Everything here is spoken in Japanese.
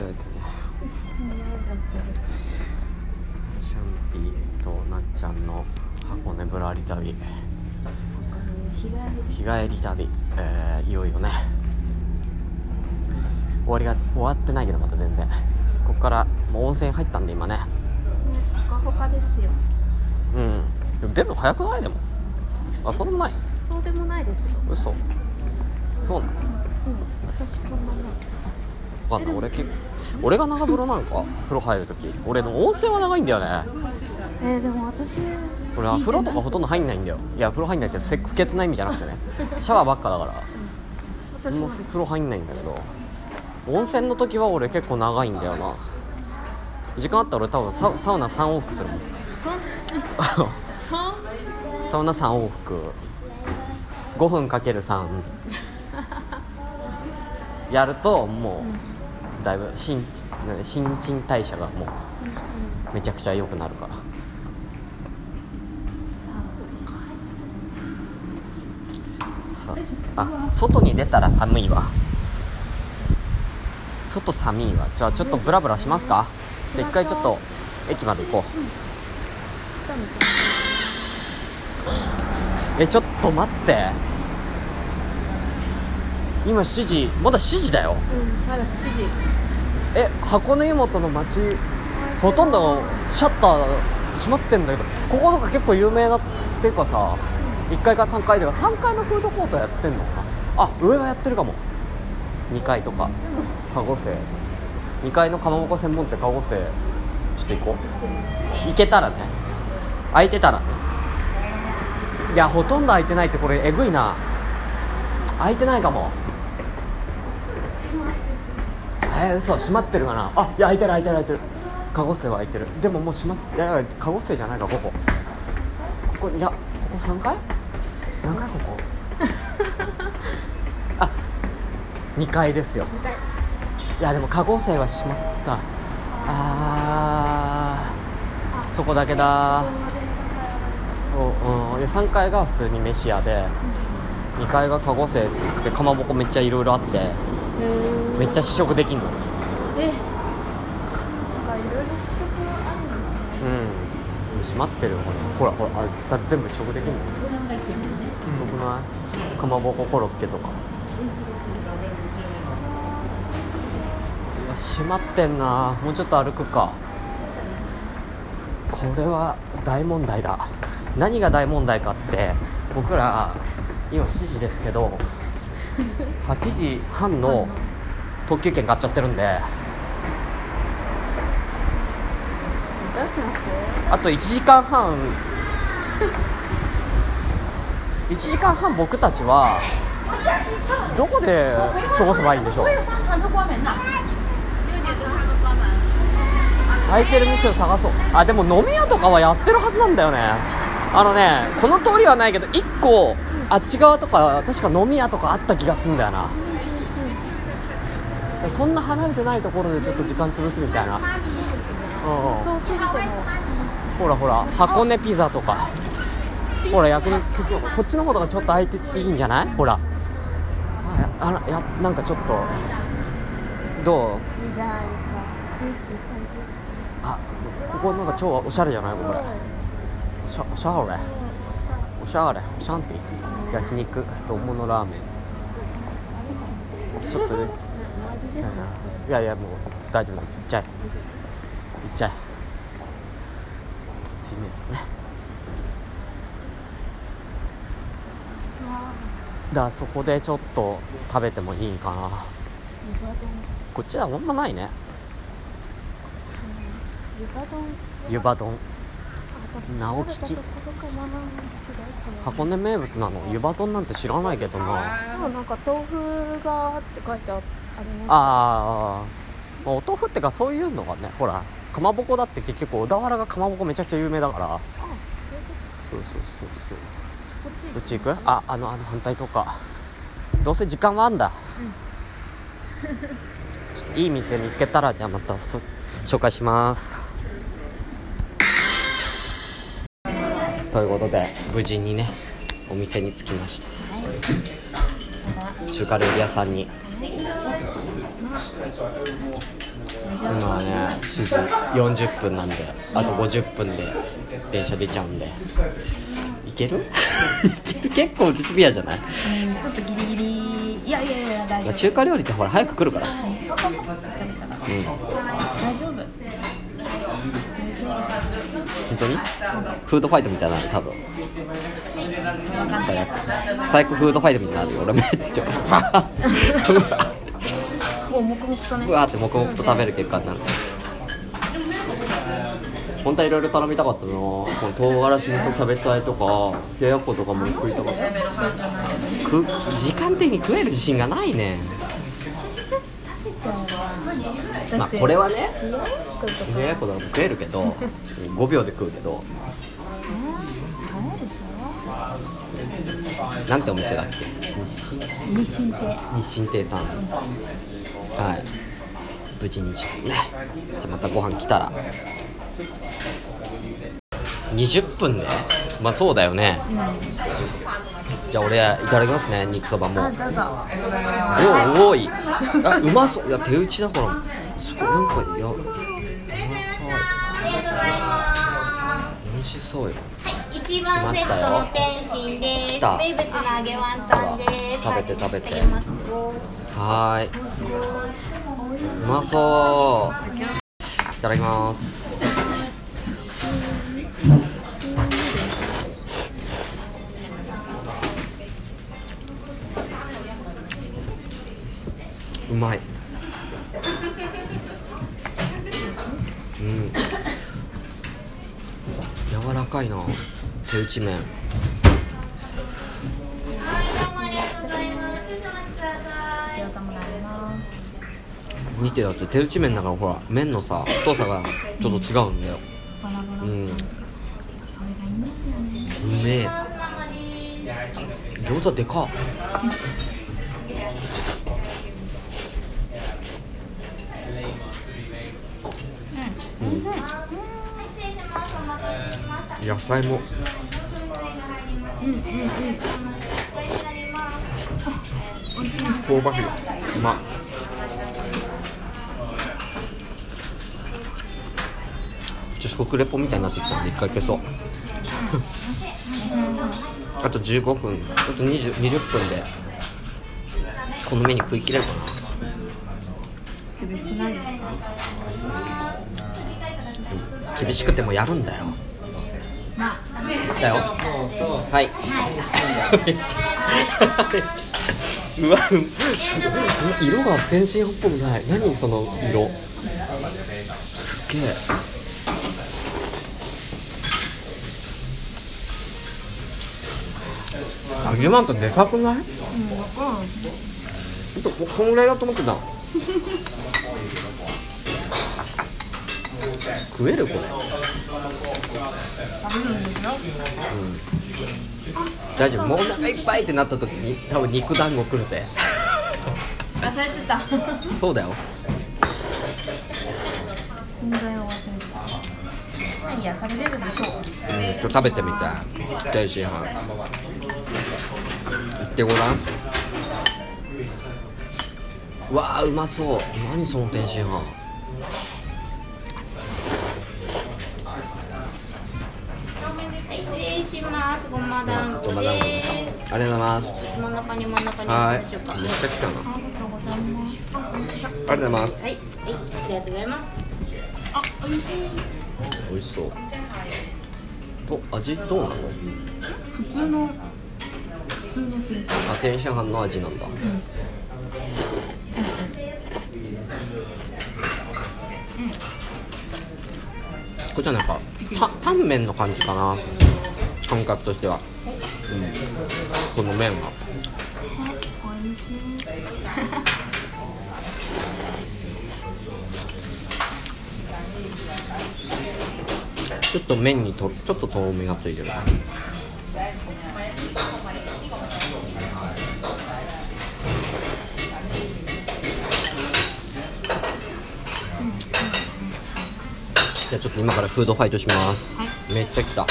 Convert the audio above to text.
えっとねシャンピーとなっちゃんの箱根ぶらり旅。日帰り。日帰り旅、えーいよいよね。終わりが終わってないけどまだ全然。ここからもう温泉入ったんで今ね。ほかほかですよ。うん。でも出るの早くない？でも。あそんなない。そうでもないですよ。嘘。そうなの？うん。私こんなもん。わかんない。俺結構俺が長風呂なんか？風呂入るとき俺の温泉は長いんだよね。えー、でも私俺は風呂とかほとんど入んないんだよ。いや風呂入んないってせ不潔な意味じゃなくてね。シャワーばっかだから。もう私も風呂入んないんだけど。温泉の時は俺結構長いんだよな。時間あったら俺多分ササウナ3往復するもん。サウナ3往復。5分かける3 やるともうだいぶ新新陳代謝がもうめちゃくちゃ良くなるから。さあ外に出たら寒いわ。外寒いわ。じゃあちょっとブラブラしますか？じゃあ一回ちょっと駅まで行こう。えちょっと待って。今7時まだ7時だよ。うんまだ7時え箱根湯本の街ほとんどシャッター閉まってんだけどこことか結構有名なっていうかさ1階から3階では3階のフードコートやってんのか？なあ上はやってるかも。2階とか鹿児生2階のかまぼこ専門店鹿児生ちょっと行こう。行けたらね。空いてたらね。いやほとんど空いてないってこれえぐいな。空いてないかもえー、嘘閉まってるかな？あいや開いてる開いてる開いてる。鹿児生は開いてる。でももう閉まっていやいや鹿児生じゃないかここ。ここいやここ3階何階ここ？あ2階ですよ。いやでも鹿児生は閉まった。あー。そこだけだ。おうん。で3階が普通に飯屋で2階が鹿児生でかまぼこめっちゃいろいろあってめっちゃ試食できんの。え。なんかいろいろ試食あるんですね。うん。閉まってるよこれ。ほらほらあれだ全部試食できるの。よよくない？かまぼこコロッケとか。うわ閉まってんな。もうちょっと歩くか。これは大問題だ。何が大問題かって僕ら今7時ですけど8時半の特急券買っちゃってるんで。どうします？あと1時間半。1時間半僕たちはどこで過ごせばいいんでしょう？空いてる店を探そう。あでも飲み屋とかはやってるはずなんだよね。あのねこの通りはないけど1個あっち側とか確か飲み屋とかあった気がするんだよな。そんな離れてないところでちょっと時間潰すみたいな。うん。ほらほら箱根ピザとか。ほら逆にこっちの方とかちょっと空いてていいんじゃない？ほら。あらやなんかちょっとどう？いいじゃないですかあここなんか超おしゃれじゃない？これ。おしゃおしゃれ？おしゃれ。おしゃんて焼肉。と大物ラーメン。ちょっとねつつつそうやないやいやもう大丈夫。だ行っちゃえ。行っちゃえ。水面ですかね。だからそこでちょっと食べてもいいかな。こっちはあんまないね。湯葉丼湯葉丼。あ直吉。箱根名物なの？湯葉丼なんて知らないけどな。でもなんか豆腐がって書いてああります。ああお豆腐ってかそういうのがねほらかまぼこだって結局小田原がかまぼこめちゃくちゃ有名だから。あそうそうそうそうこっちどっち行く？ああのあの反対とか。どうせ時間はあんだ、ちょっといい店見つけたらじゃあまたそ紹介しますということで。無事にねお店に着きました。中華料理屋さんに。今はね7時40分なんであと50分で電車出ちゃうんで。いける？いける？結構シビアじゃない、うんちょっとギリギリ。いやいやいや大丈夫。まあ中華料理ってほら早く来るから。うん。大丈夫本当に？フードファイトみたいなる？多分。最悪。最悪フードファイトみたいになるよ。俺めっちゃもう黙々とねうわーって黙々と食べる結果になる。本当はいろいろ頼みたかったなこの唐辛子味噌キャベツあえとか冷ややっことかも食いたかった。く時間的に食える自信がないね。まあこれはね冷ややっことかも食えるけど 5秒で食うけどなんてお店だっけ？日清亭。日清亭さん。はい。無事にちょっとねじゃあまたご飯来たら。20分でまあそうだよね。じゃあ俺いただきますね。肉そばも。あどうぞ。お多い。あうまそう。いや手打ちだから。そうなんかいやうまそう美味しそうよはい一番セットの天津です名物の揚げワンタンです食べて食べてはいうまそういただきますうまいうん。柔らかいな手打ち麺。見てだって手打ち麺だからほら麺のさ太さがちょっと違うんだよ。うん。それがいいんうめえ。餃子でかっうんうん失礼しますお待たせしました野菜も。うんうんうん香ばしい。うま。っちょっと食レポみたいになってきたんで一回消そう。あと15分。あと 20, 20分でこのメニュー食い切れるかな。厳しくてもやるんだよ。まあだよはい、うわうう色が天津飯っぽくない何その色すげえ揚げまん。とでかくないうん分かんないほんとこんぐらいだと思ってた食えるこれ。食べるんですよ。大丈夫。もうお腹いっぱいってなった時に多分肉団子来るぜ。忘れてたそうだよ。存在を忘れてた。いや食べれるでしょう。うん、ちょっと食べてみたい。天津飯行ってごらん。うわあうまそう。何その天津飯ます。ごま団子ごま団子です。ありがとうございます。真ん中に真ん中にはいめっしましょうかちゃ来たなありがとうございます。ありがとうございます。はい、はい、ありがとうございます。あ美味しい美味しそうと味どうなの普通の普通の天津あ天津飯の味なんだうんこれじゃなんかタンメンの感じかな感覚としては、うん、この麺は。美味しい。ちょっと麺にとちょっととろみがついてる。じゃあちょっと今からフードファイトします、めっちゃ来た